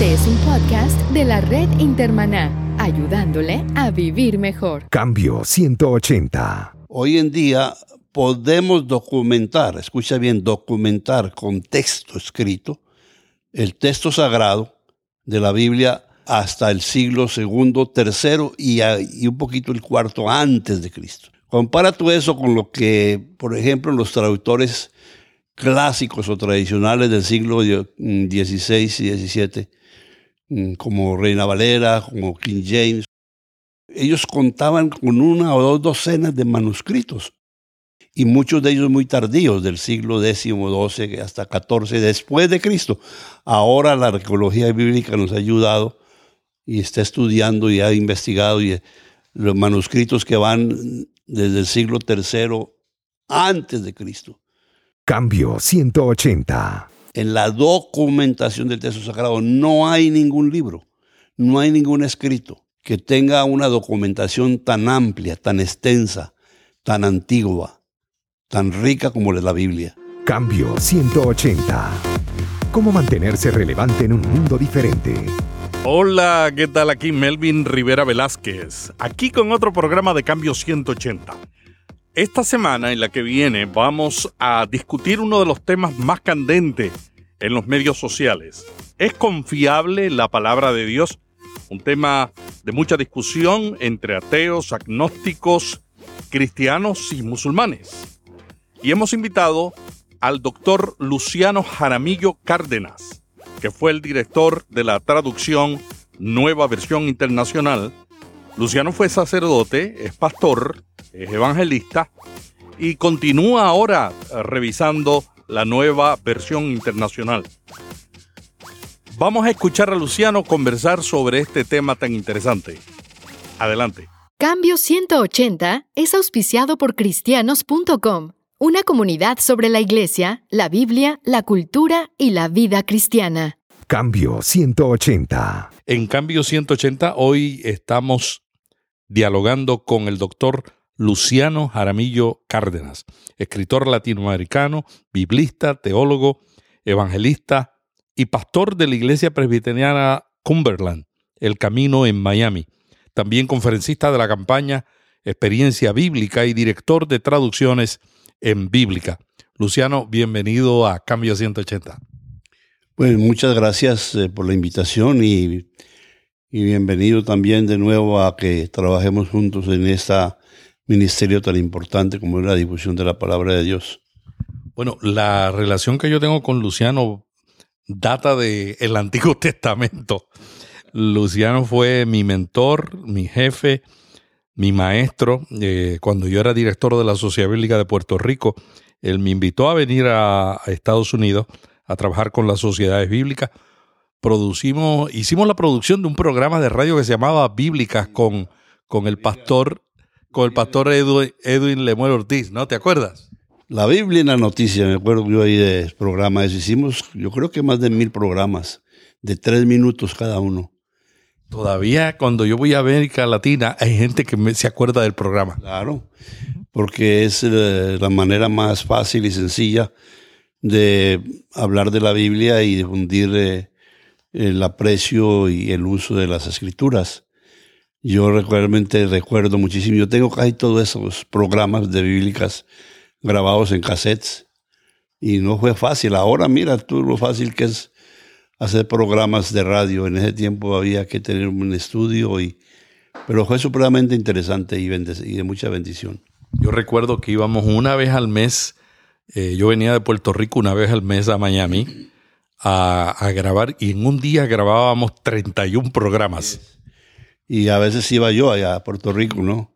Este es un podcast de la red Intermaná, ayudándole a vivir mejor. Cambio 180. Hoy en día podemos documentar, escucha bien, documentar con texto escrito el texto sagrado de la Biblia hasta el siglo segundo, tercero y, y un poquito el cuarto antes de Cristo. Compara tú eso con lo que, por ejemplo, los traductores clásicos o tradicionales del siglo XVI y XVII, como Reina Valera, como King James, ellos contaban con una o dos docenas de manuscritos y muchos de ellos muy tardíos, del siglo X, XII hasta XIV, después de Cristo. Ahora la arqueología bíblica nos ha ayudado y está estudiando y ha investigado y los manuscritos que van desde el siglo III antes de Cristo. Cambio 180. En la documentación del texto sagrado no hay ningún libro, no hay ningún escrito que tenga una documentación tan amplia, tan extensa, tan antigua, tan rica como es la Biblia. Cambio 180. ¿Cómo mantenerse relevante en un mundo diferente? Hola, ¿qué tal? Aquí Melvin Rivera Velázquez, aquí con otro programa de Cambio 180. Esta semana en la que viene vamos a discutir uno de los temas más candentes en los medios sociales. ¿Es confiable la palabra de Dios? Un tema de mucha discusión entre ateos, agnósticos, cristianos y musulmanes. Y hemos invitado al doctor Luciano Jaramillo Cárdenas que fue el director de la traducción Nueva Versión Internacional. Luciano fue sacerdote, es pastor, es evangelista y continúa ahora revisando la nueva versión internacional. Vamos a escuchar a Luciano conversar sobre este tema tan interesante. Adelante. Cambio 180 es auspiciado por cristianos.com una comunidad sobre la Iglesia, la Biblia, la cultura y la vida cristiana. Cambio 180. En Cambio 180 hoy estamos dialogando con el doctor Luciano Jaramillo Cárdenas, escritor latinoamericano, biblista, teólogo, evangelista y pastor de la Iglesia Presbiteriana Cumberland, El Camino en Miami. También conferencista de la campaña Experiencia Bíblica y director de traducciones en Bíblica. Luciano, bienvenido a Cambio 180. Pues muchas gracias eh, por la invitación y, y, bienvenido también de nuevo a que trabajemos juntos en este ministerio tan importante como es la difusión de la palabra de Dios. Bueno, la relación que yo tengo con Luciano data del el Antiguo Testamento. Luciano fue mi mentor, mi jefe, mi maestro, eh, cuando yo era director de la Sociedad Bíblica de Puerto Rico, él me invitó a venir a, Estados Unidos a trabajar con las sociedades bíblicas. Producimos, hicimos la producción de un programa de radio que se llamaba Bíblicas con, con el pastor, con el pastor Edwin, Edwin Lemuel Ortiz, ¿no? ¿Te acuerdas? La Biblia en la noticia, me acuerdo yo ahí de programa Hicimos, yo creo que más de mil programas, de tres minutos cada uno. Todavía cuando yo voy a América Latina hay gente que me, se acuerda del programa. Claro, porque es eh, la manera más fácil y sencilla de hablar de la Biblia y difundir eh, el aprecio y el uso de las escrituras. Yo realmente recuerdo muchísimo, yo tengo casi todos esos programas de bíblicas grabados en cassettes y no fue fácil. Ahora mira tú lo fácil que es hacer programas de radio. En ese tiempo había que tener un estudio, y, pero fue supremamente interesante y, de mucha bendición. Yo recuerdo que íbamos una vez al mes, eh, yo venía de Puerto Rico una vez al mes a Miami a, a grabar y en un día grabábamos 31 programas. Y a veces iba yo allá a Puerto Rico, ¿no?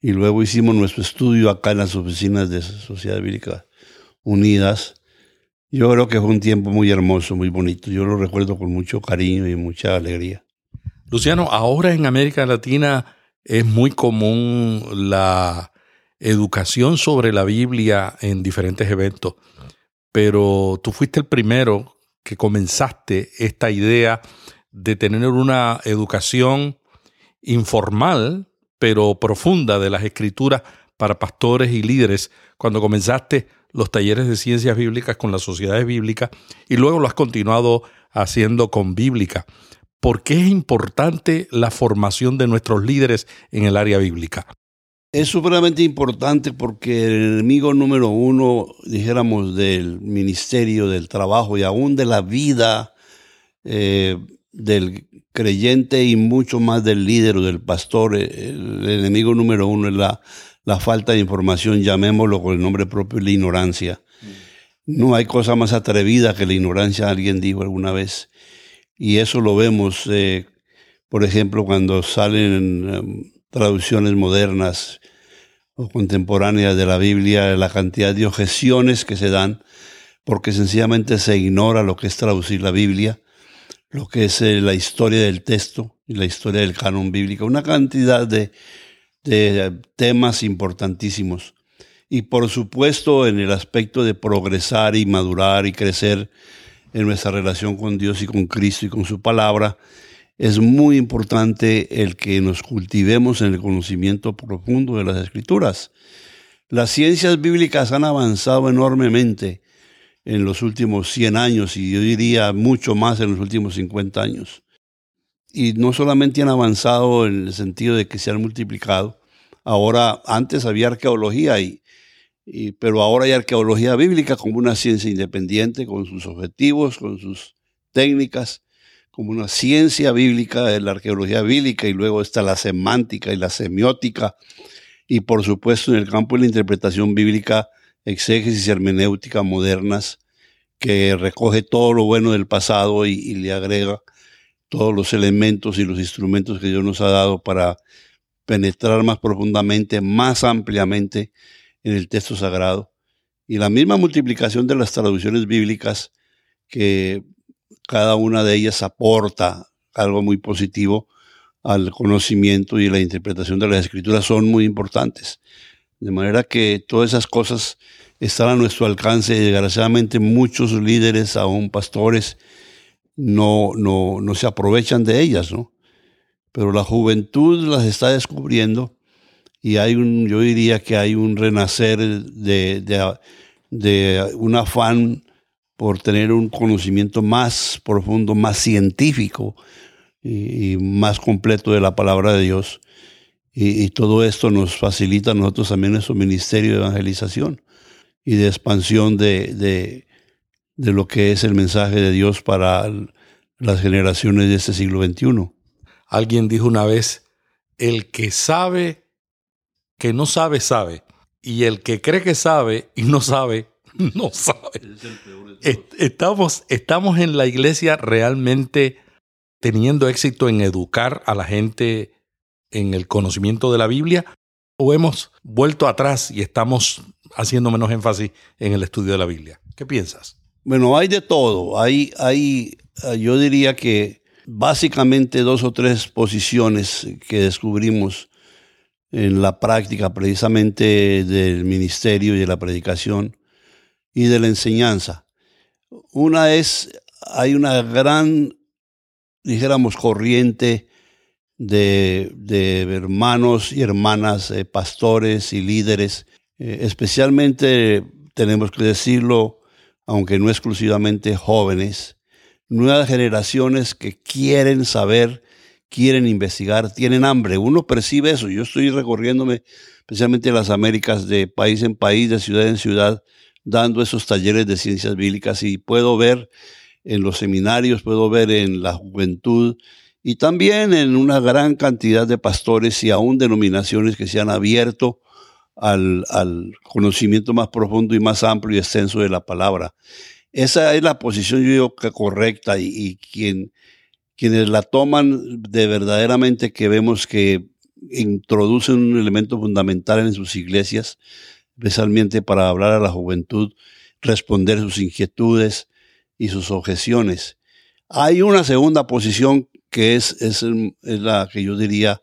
Y luego hicimos nuestro estudio acá en las oficinas de Sociedad Bíblica Unidas yo creo que fue un tiempo muy hermoso, muy bonito. Yo lo recuerdo con mucho cariño y mucha alegría. Luciano, ahora en América Latina es muy común la educación sobre la Biblia en diferentes eventos, pero tú fuiste el primero que comenzaste esta idea de tener una educación informal, pero profunda de las escrituras para pastores y líderes cuando comenzaste los talleres de ciencias bíblicas con las sociedades bíblicas y luego lo has continuado haciendo con Bíblica. ¿Por qué es importante la formación de nuestros líderes en el área bíblica? Es supremamente importante porque el enemigo número uno, dijéramos, del ministerio, del trabajo y aún de la vida eh, del creyente y mucho más del líder o del pastor, el enemigo número uno es la, la falta de información, llamémoslo con el nombre propio, la ignorancia. No hay cosa más atrevida que la ignorancia, alguien dijo alguna vez. Y eso lo vemos, eh, por ejemplo, cuando salen em, traducciones modernas o contemporáneas de la Biblia, la cantidad de objeciones que se dan, porque sencillamente se ignora lo que es traducir la Biblia, lo que es eh, la historia del texto y la historia del canon bíblico, una cantidad de de temas importantísimos. Y por supuesto en el aspecto de progresar y madurar y crecer en nuestra relación con Dios y con Cristo y con su palabra, es muy importante el que nos cultivemos en el conocimiento profundo de las escrituras. Las ciencias bíblicas han avanzado enormemente en los últimos 100 años y yo diría mucho más en los últimos 50 años. Y no solamente han avanzado en el sentido de que se han multiplicado, ahora antes había arqueología, y, pero ahora hay arqueología bíblica como una ciencia independiente, con sus objetivos, con sus técnicas, como una ciencia bíblica, la arqueología bíblica, y luego está la semántica y la semiótica, y por supuesto en el campo de la interpretación bíblica, exégesis y hermenéutica modernas, que recoge todo lo bueno del pasado y le agrega todos los elementos y los instrumentos que Dios nos ha dado para penetrar más profundamente, más ampliamente en el texto sagrado. Y la misma multiplicación de las traducciones bíblicas, que cada una de ellas aporta algo muy positivo al conocimiento y la interpretación de las escrituras, son muy importantes. De manera que todas esas cosas están a nuestro alcance. Desgraciadamente muchos líderes, aún pastores, no, no, no se aprovechan de ellas, ¿no? Pero la juventud las está descubriendo y hay un, yo diría que hay un renacer de, de, un afán por tener un conocimiento más profundo, más científico y, más completo de la palabra de Dios. Y, todo esto nos facilita a nosotros también nuestro ministerio de evangelización y de expansión de, de lo que es el mensaje de Dios para las generaciones de este siglo XXI. Alguien dijo una vez, el que sabe que no sabe, sabe. Y el que cree que sabe y no sabe, no sabe. Estamos, estamos en la iglesia realmente teniendo éxito en educar a la gente en el conocimiento de la Biblia o hemos vuelto atrás y estamos haciendo menos énfasis en el estudio de la Biblia. ¿Qué piensas? Bueno, hay de todo. Hay, hay, eh, yo diría que básicamente dos o tres posiciones que descubrimos en la práctica precisamente del ministerio y de la predicación y de la enseñanza. Una es, hay una gran, dijéramos, corriente de, hermanos y hermanas, eh, pastores y líderes, eh, especialmente, tenemos que decirlo, aunque no exclusivamente jóvenes, nuevas generaciones que quieren saber, quieren investigar, tienen hambre. Uno percibe eso. Yo estoy recorriéndome especialmente en las Américas de país en país, de ciudad en ciudad, dando esos talleres de ciencias bíblicas y puedo ver en los seminarios, puedo ver en la juventud y también en una gran cantidad de pastores y aún denominaciones que se han abierto al, conocimiento más profundo y más amplio y extenso de la palabra. Esa es la posición, yo digo, que correcta y, quien, quienes la toman de verdaderamente que vemos que introducen un elemento fundamental en sus iglesias, especialmente para hablar a la juventud, responder sus inquietudes y sus objeciones. Hay una segunda posición que es, es la que yo diría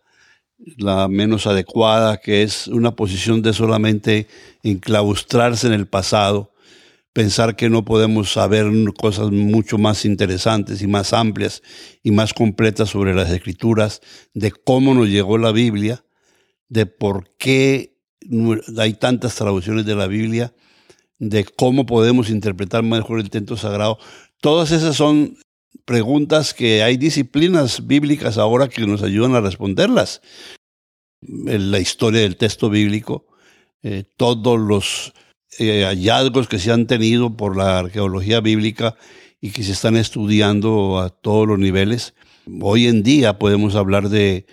la menos adecuada, que es una posición de solamente enclaustrarse en el pasado, pensar que no podemos saber cosas mucho más interesantes y más amplias y más completas sobre las escrituras, de cómo nos llegó la Biblia, de por qué hay tantas traducciones de la Biblia, de cómo podemos interpretar mejor el texto sagrado. Todas esas son preguntas que hay disciplinas bíblicas ahora que nos ayudan a responderlas. En la historia del texto bíblico, eh, todos los eh, hallazgos que se han tenido por la arqueología bíblica y que se están estudiando a todos los niveles. Hoy en día podemos hablar de,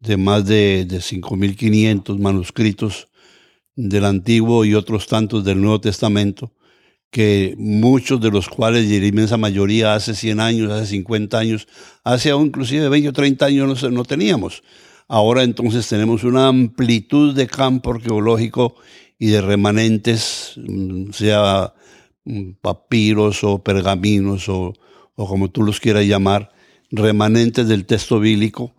de más de, de 5.500 manuscritos del Antiguo y otros tantos del Nuevo Testamento, que muchos de los cuales, y la inmensa mayoría, hace 100 años, hace 50 años, hace aún inclusive 20 o 30 años no, no teníamos. Ahora entonces tenemos una amplitud de campo arqueológico y de remanentes, mm, sea mm, papiros o pergaminos o, como tú los quieras llamar, remanentes del texto bíblico,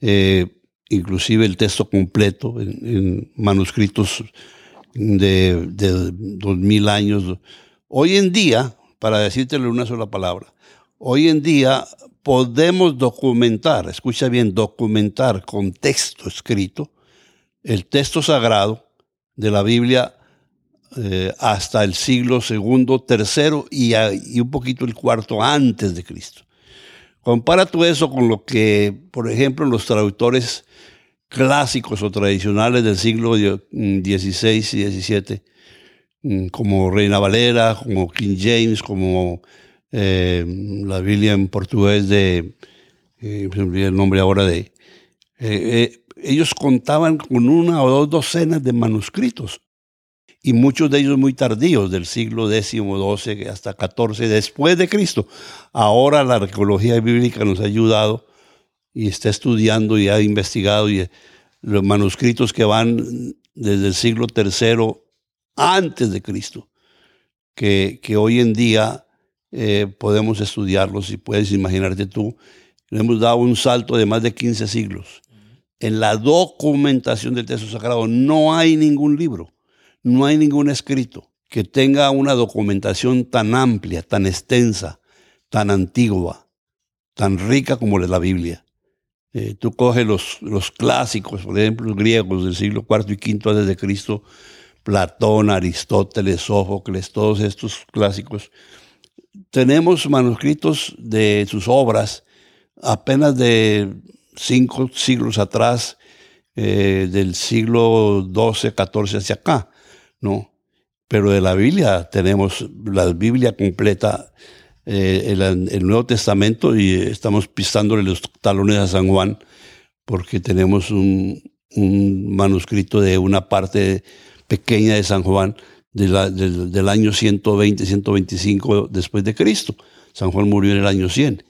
eh, inclusive el texto completo en, manuscritos de, dos mil años. Hoy en día, para decírtelo una sola palabra, hoy en día podemos documentar, escucha bien, documentar con texto escrito el texto sagrado de la Biblia eh, hasta el siglo segundo, tercero y, un poquito el cuarto antes de Cristo. Compara tú eso con lo que, por ejemplo, los traductores clásicos o tradicionales del siglo XVI y XVII, como Reina Valera, como King James, como eh, la Biblia en portugués de, eh, el nombre ahora de, eh, ellos contaban con una o dos docenas de manuscritos y muchos de ellos muy tardíos, del siglo X, XII hasta XIV, después de Cristo. Ahora la arqueología bíblica nos ha ayudado y está estudiando y ha investigado y los manuscritos que van desde el siglo III antes de Cristo, que, que hoy en día eh, podemos estudiarlos y puedes imaginarte tú, le hemos dado un salto de más de 15 siglos. En la documentación del texto sagrado no hay ningún libro no hay ningún escrito que tenga una documentación tan amplia, tan extensa, tan antigua, tan rica como la Biblia. Eh, tú coges los, los clásicos, por ejemplo, los griegos del siglo IV y V antes de Cristo, Platón, Aristóteles, Sófocles, todos estos clásicos. Tenemos manuscritos de sus obras apenas de cinco siglos atrás, eh, del siglo XII, XIV hacia acá. ¿no? Pero de la Biblia tenemos la Biblia completa, eh, el, Nuevo Testamento, y estamos pisándole los talones a San Juan, porque tenemos un, manuscrito de una parte pequeña de San Juan del, año 120, 125 después de Cristo. San Juan murió en el año 100.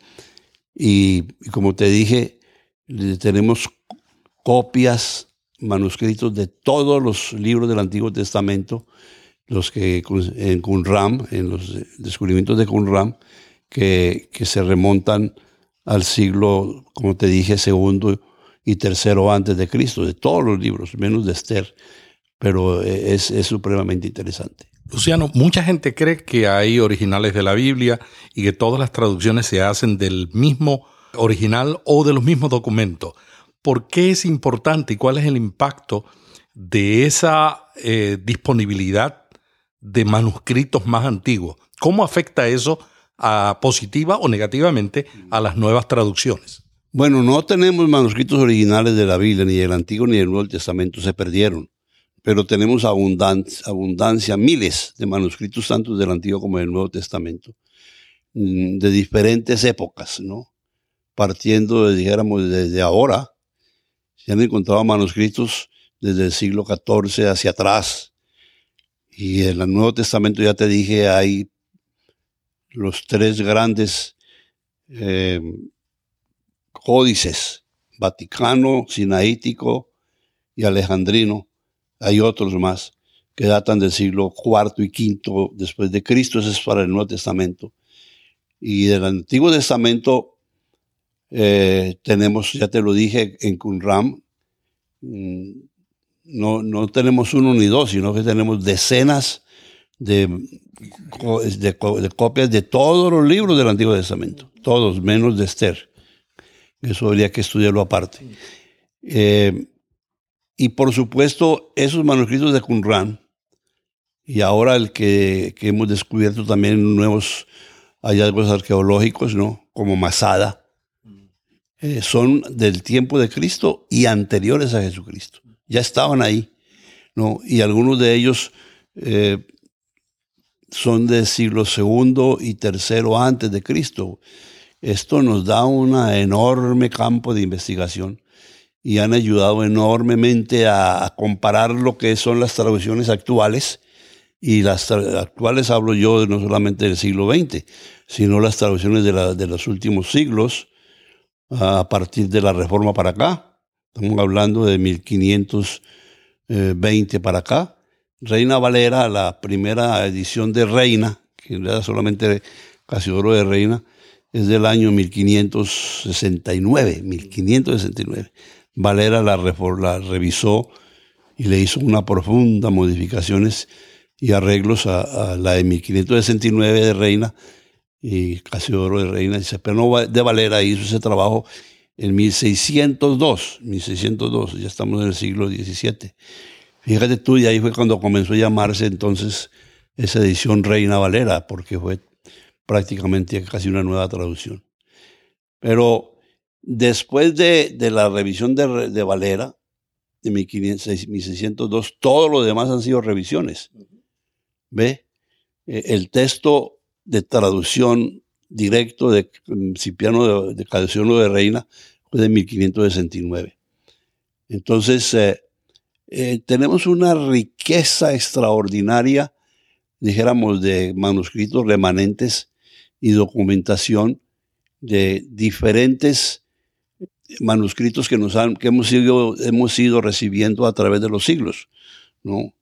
y como te dije, tenemos copias manuscritos de todos los libros del Antiguo Testamento, los que en Qumran, en los descubrimientos de Qumran, que, que se remontan al siglo, como te dije, segundo y tercero antes de Cristo, de todos los libros, menos de Esther, pero es, es supremamente interesante. Luciano, mucha gente cree que hay originales de la Biblia y que todas las traducciones se hacen del mismo original o de los mismos documentos. ¿Por qué es importante y cuál es el impacto de esa eh, disponibilidad de manuscritos más antiguos? ¿Cómo afecta eso a, positiva o negativamente a las nuevas traducciones? Bueno, no tenemos manuscritos originales de la Biblia, ni del Antiguo ni del Nuevo Testamento, se perdieron. Pero tenemos abundancia, miles de manuscritos, tanto del Antiguo como del Nuevo Testamento, mm, de diferentes épocas, ¿no? Partiendo, dijéramos, desde ahora, se han encontrado manuscritos desde el siglo XIV hacia atrás. Y en el Nuevo Testamento, ya te dije, hay los tres grandes eh, códices, Vaticano, Sinaítico y Alejandrino. Hay otros más que datan del siglo IV y V después de Cristo, eso es para el Nuevo Testamento. Y del Antiguo Testamento eh, tenemos, ya te lo dije, en Qumran, mm, no, no tenemos uno ni dos, sino que tenemos decenas de, de, copias de todos los libros del Antiguo Testamento, todos, menos de Esther. Eso habría que estudiarlo aparte. Eh, y por supuesto, esos manuscritos de Qumran Y ahora el que, que hemos descubierto también nuevos hallazgos arqueológicos, ¿no? Como Masada, eh, son del tiempo de Cristo y anteriores a Jesucristo. Ya estaban ahí, ¿no? Y algunos de ellos eh, son del siglo segundo y tercero antes de Cristo. Esto nos da un enorme campo de investigación y han ayudado enormemente a, comparar lo que son las traducciones actuales y las actuales hablo yo no solamente del siglo XX, sino las traducciones de, de los últimos siglos, a partir de la Reforma para acá. Estamos hablando de 1520 para acá. Reina Valera, la primera edición de Reina, que era solamente Casiodoro de Reina, es del año 1569, 1569. Valera la, la revisó y le hizo una profunda modificaciones y arreglos a, la de 1569 de Reina y Casiodoro de Reina. Pero no de Valera hizo ese trabajo en 1602, 1602, ya estamos en el siglo XVII. Fíjate tú, y ahí fue cuando comenzó a llamarse entonces esa edición Reina Valera, porque fue prácticamente casi una nueva traducción. Pero después de, la revisión de, Valera, de 1602, todo lo demás han sido revisiones. ¿Ve? Eh, el texto de traducción directo de Cipriano de, de de Reina fue de 1569. Entonces, eh, eh, tenemos una riqueza extraordinaria, dijéramos, de manuscritos remanentes y documentación de diferentes manuscritos que, nos han, que hemos, ido, hemos ido recibiendo a través de los siglos. ¿no?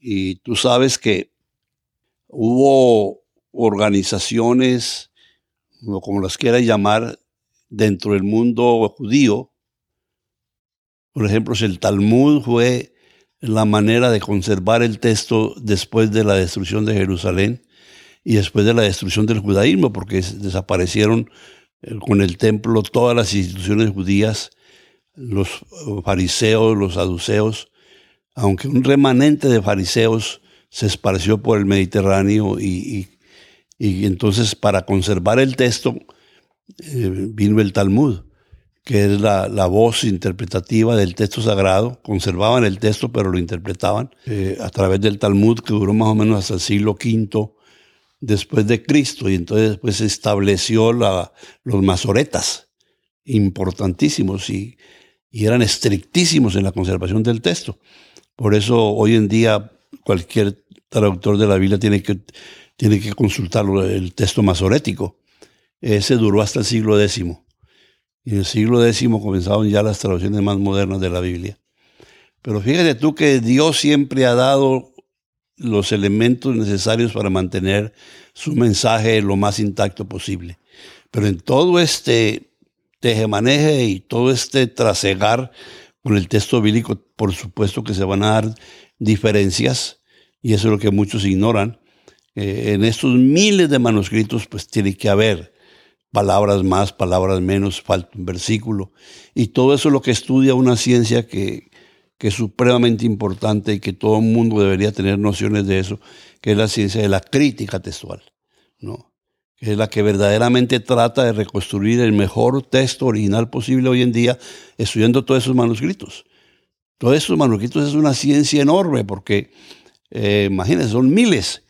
Y tú sabes que hubo organizaciones, o como las quieras llamar, dentro del mundo judío, por ejemplo, el Talmud fue la manera de conservar el texto después de la destrucción de Jerusalén y después de la destrucción del judaísmo, porque desaparecieron con el templo todas las instituciones judías, los fariseos, los saduceos, aunque un remanente de fariseos se esparció por el Mediterráneo y, entonces para conservar el texto eh, vino el Talmud que es la, voz interpretativa del texto sagrado. Conservaban el texto, pero lo interpretaban eh, a través del Talmud, que duró más o menos hasta el siglo V después de Cristo. Y entonces después se estableció la, los masoretas, importantísimos y, y eran estrictísimos en la conservación del texto. Por eso hoy en día cualquier traductor de la Biblia tiene que, tiene que consultar el texto masorético. Ese duró hasta el siglo X. Y en el siglo X comenzaron ya las traducciones más modernas de la Biblia. Pero fíjate tú que Dios siempre ha dado los elementos necesarios para mantener su mensaje lo más intacto posible. Pero en todo este tejemaneje y todo este trasegar con el texto bíblico, por supuesto que se van a dar diferencias, y eso es lo que muchos ignoran. Eh, en estos miles de manuscritos, pues tiene que haber palabras más, palabras menos, falta un versículo. Y todo eso es lo que estudia una ciencia que, que es supremamente importante y que todo el mundo debería tener nociones de eso, que es la ciencia de la crítica textual, ¿no? que es la que verdaderamente trata de reconstruir el mejor texto original posible hoy en día, estudiando todos esos manuscritos. Todos esos manuscritos es una ciencia enorme porque, eh, imagínense, son miles.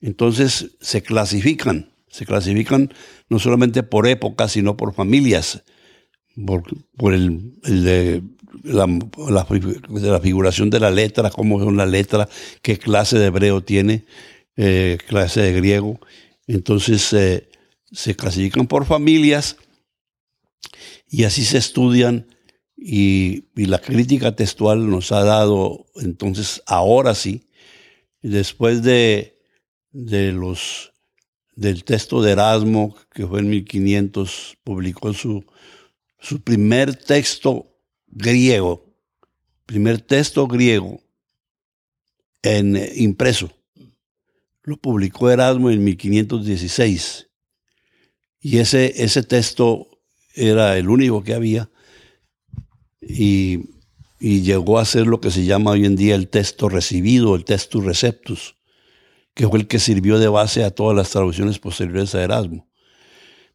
Entonces se clasifican, se clasifican no solamente por épocas, sino por familias, por, el, de, la, figuración de la letra, cómo son las letras, qué clase de hebreo tiene, eh, clase de griego. Entonces eh, se clasifican por familias y así se estudian y, la crítica textual nos ha dado, entonces ahora sí, después de, de los del texto de Erasmo, que fue en 1500, publicó su, su primer texto griego, primer texto griego en eh, impreso. Lo publicó Erasmo en 1516. Y ese, ese texto era el único que había y, y, llegó a ser lo que se llama hoy en día el texto recibido, el texto receptus. que fue el que sirvió de base a todas las traducciones posteriores a Erasmo.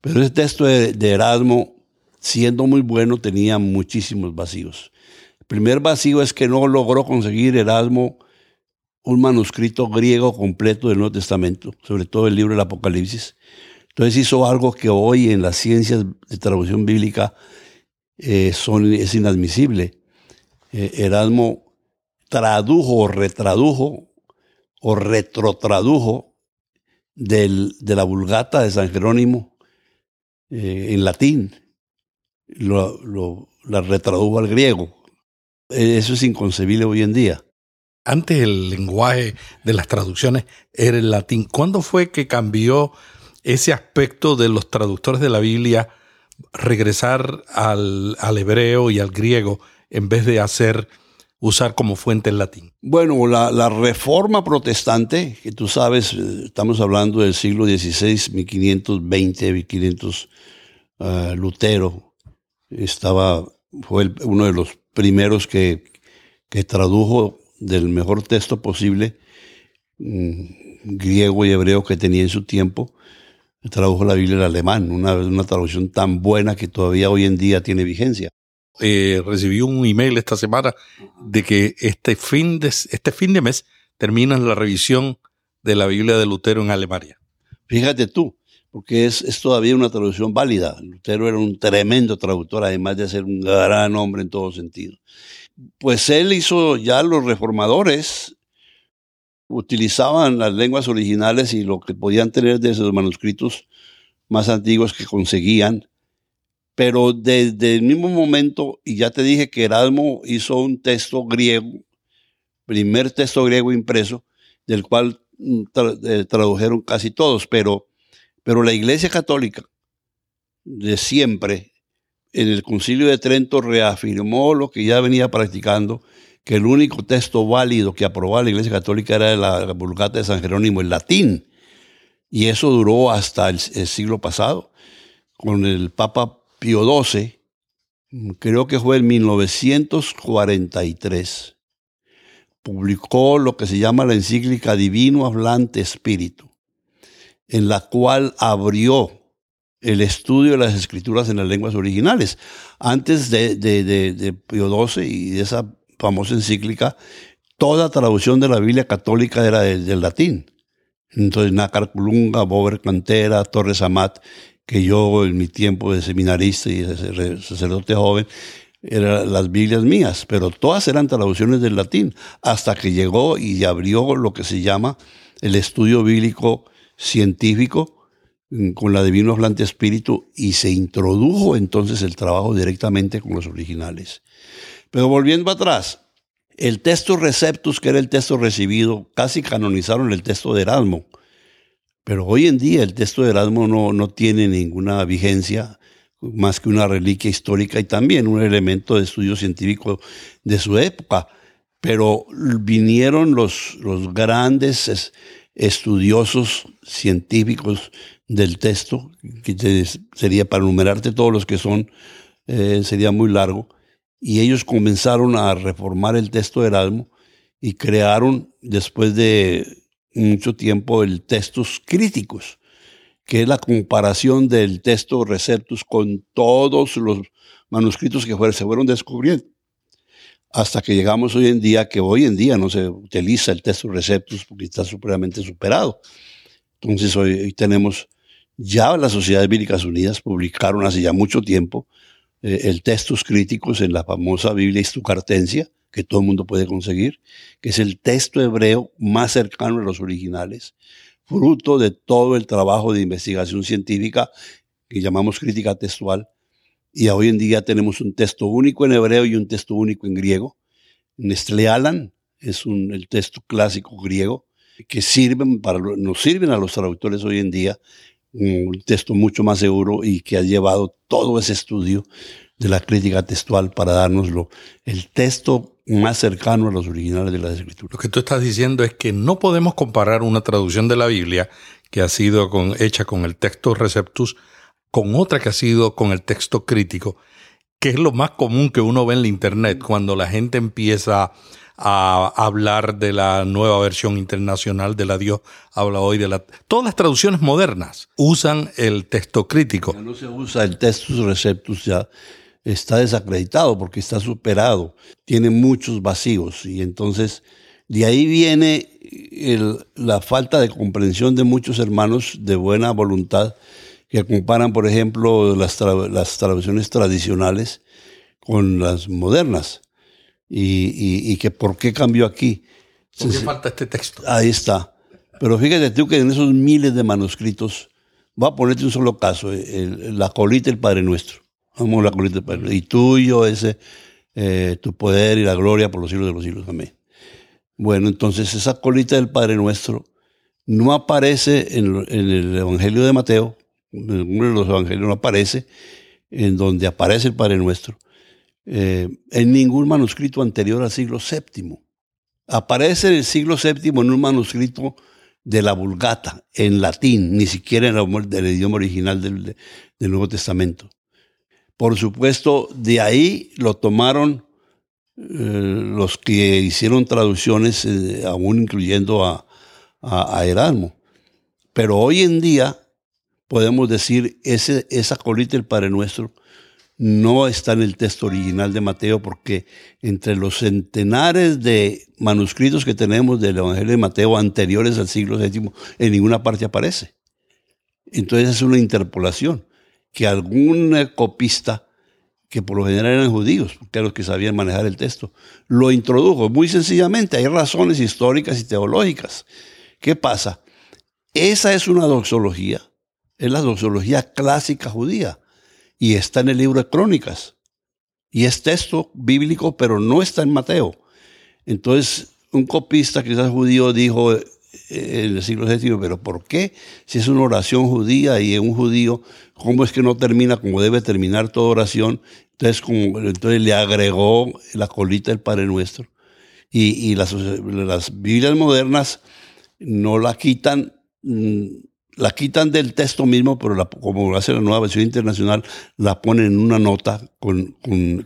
Pero ese texto de, de Erasmo, siendo muy bueno, tenía muchísimos vacíos. El primer vacío es que no logró conseguir Erasmo un manuscrito griego completo del Nuevo Testamento, sobre todo el libro del Apocalipsis. Entonces hizo algo que hoy en las ciencias de traducción bíblica eh, es inadmisible. Eh, Erasmo tradujo o retradujo o retrotradujo de la Vulgata de San Jerónimo eh, en latín. Lo, la retradujo al griego. Eso es inconcebible hoy en día. Antes el lenguaje de las traducciones era el latín. ¿Cuándo fue que cambió ese aspecto de los traductores de la Biblia regresar al, hebreo y al griego en vez de hacer usar como fuente el latín? Bueno, la, reforma protestante, que tú sabes, eh, estamos hablando del siglo XVI, 1520, 1500, uh, Lutero, estaba, fue uno de los primeros que, que tradujo del mejor texto posible, mm, griego y hebreo que tenía en su tiempo, tradujo la Biblia en alemán, una, una traducción tan buena que todavía hoy en día tiene vigencia. Eh, recibí un email esta semana de que este fin de, este fin de mes termina la revisión de la Biblia de Lutero en Alemania. Fíjate tú, porque es, es, todavía una traducción válida. Lutero era un tremendo traductor, además de ser un gran hombre en todo sentido pues él hizo ya los reformadores utilizaban las lenguas originales y lo que podían tener de esos manuscritos más antiguos que conseguían. Pero desde el mismo momento, y ya te dije que Erasmo hizo un texto griego, primer texto griego impreso, del cual mm, eh, tradujeron casi todos, pero, pero la Iglesia Católica de siempre en el Concilio de Trento reafirmó lo que ya venía practicando, que el único texto válido que aprobaba la Iglesia Católica era la Vulgata de San Jerónimo, el latín. Y eso duró hasta el, siglo pasado, con el Papa Pío XII, creo que fue en 1943, publicó lo que se llama la encíclica Divino Hablante Espíritu, en la cual abrió el estudio de las escrituras en las lenguas originales. Antes de, de, de, Pío XII y de esa famosa encíclica, toda traducción de la Biblia católica era del, latín. Entonces, Nácar Colunga, Bober Cantera, Torres Amat, que yo en mi tiempo de seminarista y de sacerdote joven, eran las Biblias mías, pero todas eran traducciones del latín, hasta que llegó y abrió lo que se llama el estudio bíblico científico, Mm, con la Divino Hablante Espíritu y se introdujo entonces el trabajo directamente con los originales. Pero volviendo atrás, el texto Receptus, que era el texto recibido, casi canonizaron el texto de Erasmo. Pero hoy en día el texto de Erasmo no, no tiene ninguna vigencia más que una reliquia histórica y también un elemento de estudio científico de su época. Pero vinieron los, los grandes estudiosos científicos del texto, que sería para enumerarte todos los que son, eh, sería muy largo, y ellos comenzaron a reformar el texto de Erasmo y crearon después de mucho tiempo el textos críticos, que es la comparación del texto Receptus con todos los manuscritos que se fueron descubriendo. Hasta que llegamos hoy en día, que hoy en día no se utiliza el texto Receptus porque está supremamente superado. Entonces hoy tenemos ya las Sociedades Bíblicas Unidas publicaron hace ya mucho tiempo eh, el Textos Críticos en la famosa Biblia Istucartencia, que todo el mundo puede conseguir, que es el texto hebreo más cercano a los originales, fruto de todo el trabajo de investigación científica que llamamos crítica textual. Y hoy en día tenemos un texto único en hebreo y un texto único en griego. Nestlealan es un, el texto clásico griego que sirven para, nos sirven a los traductores hoy en día un texto mucho más seguro y que ha llevado todo ese estudio de la crítica textual para dárnoslo, el texto más cercano a los originales de las escrituras. Lo que tú estás diciendo es que no podemos comparar una traducción de la Biblia que ha sido hecha con el texto receptus con otra que ha sido con el texto crítico, que es lo más común que uno ve en la internet cuando la gente empieza a hablar de la nueva versión internacional de la Dios habla hoy de la... Todas las traducciones modernas usan el texto crítico. Ya no se usa el textus receptus, ya está desacreditado porque está superado, tiene muchos vacíos y entonces de ahí viene la falta de comprensión de muchos hermanos de buena voluntad que comparan, por ejemplo, las, las traducciones tradicionales con las modernas. Y, que por qué cambió aquí. ¿Por qué falta este texto? Ahí está. Pero fíjate tú que en esos miles de manuscritos, va a ponerte un solo caso, la colita del Padre Nuestro. Vamos la colita del Padre Nuestro. Y tuyo ese, eh, tu poder y la gloria por los siglos de los siglos. Amén. Bueno, entonces esa colita del Padre Nuestro no aparece en, el Evangelio de Mateo, en de los evangelios no aparece, en donde aparece el Padre Nuestro, eh, en ningún manuscrito anterior al siglo VII. Aparece en el siglo VII en un manuscrito de la Vulgata, en latín, ni siquiera en el, idioma original del, Nuevo Testamento. Por supuesto, de ahí lo tomaron eh, los que hicieron traducciones, eh, aún incluyendo a, a, Erasmo. Pero hoy en día podemos decir, ese, esa colita del Padre Nuestro no está en el texto original de Mateo porque entre los centenares de manuscritos que tenemos del Evangelio de Mateo anteriores al siglo VII, en ninguna parte aparece. Entonces es una interpolación que algún copista que por lo general eran judíos, que eran los que sabían manejar el texto. Lo introdujo muy sencillamente, hay razones históricas y teológicas. ¿Qué pasa? Esa es una doxología, es la doxología clásica judía y está en el libro de Crónicas. Y es texto bíblico, pero no está en Mateo. Entonces, un copista, quizás judío, dijo eh, en el siglo VII, pero ¿por qué? Si es una oración judía y un judío, ¿cómo es que no termina como debe terminar toda oración? Entonces, entonces le agregó la colita del Padre Nuestro. Y, las, las, Biblias modernas no la quitan, mm, la quitan del texto mismo, pero la, como lo hace la nueva versión internacional, la ponen en una nota con,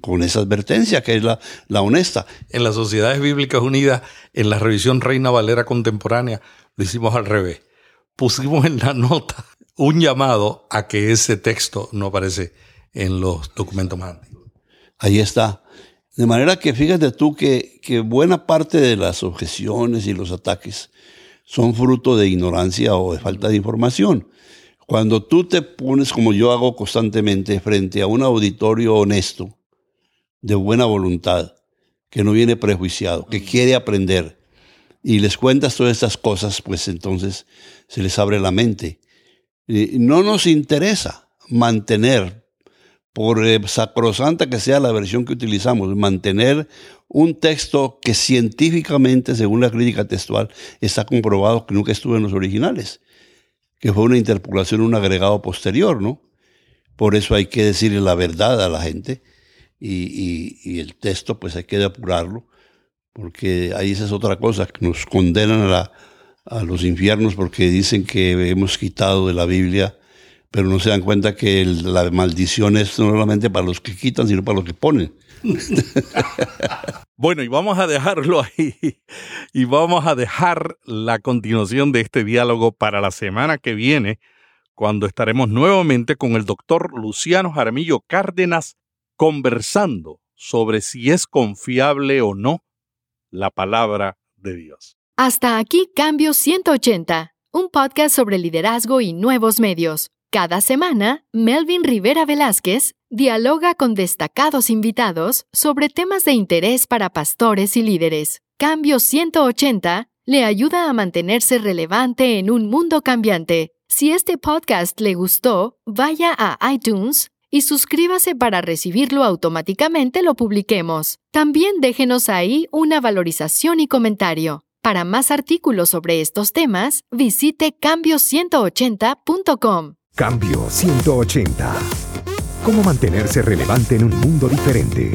con, esa advertencia, que es la, la honesta. En las Sociedades Bíblicas Unidas, en la revisión Reina Valera Contemporánea, lo hicimos al revés. Pusimos en la nota un llamado a que ese texto no aparece en los documentos más antiguos. Ahí está. De manera que fíjate tú que, que buena parte de las objeciones y los ataques son fruto de ignorancia o de falta de información. Cuando tú te pones, como yo hago constantemente, frente a un auditorio honesto, de buena voluntad, que no viene prejuiciado, que quiere aprender, y les cuentas todas estas cosas, pues entonces se les abre la mente. no nos interesa mantener por eh, sacrosanta que sea la versión que utilizamos, mantener un texto que científicamente, según la crítica textual, está comprobado que nunca estuvo en los originales, que fue una interpolación, un agregado posterior, ¿no? Por eso hay que decirle la verdad a la gente y, el texto pues hay que depurarlo, porque ahí esa es otra cosa, que nos condenan a, a los infiernos porque dicen que hemos quitado de la Biblia pero no se dan cuenta que la maldición es no solamente para los que quitan, sino para los que ponen. bueno, y vamos a dejarlo ahí. Y vamos a dejar la continuación de este diálogo para la semana que viene, cuando estaremos nuevamente con el doctor Luciano Jaramillo Cárdenas conversando sobre si es confiable o no la palabra de Dios. Hasta aquí Cambio 180, un podcast sobre liderazgo y nuevos medios. Cada semana, Melvin Rivera Velázquez dialoga con destacados invitados sobre temas de interés para pastores y líderes. Cambio 180 le ayuda a mantenerse relevante en un mundo cambiante. Si este podcast le gustó, vaya a iTunes y suscríbase para recibirlo automáticamente lo publiquemos. También déjenos ahí una valorización y comentario. Para más artículos sobre estos temas, visite cambio180.com. Cambio 180. ¿Cómo mantenerse relevante en un mundo diferente?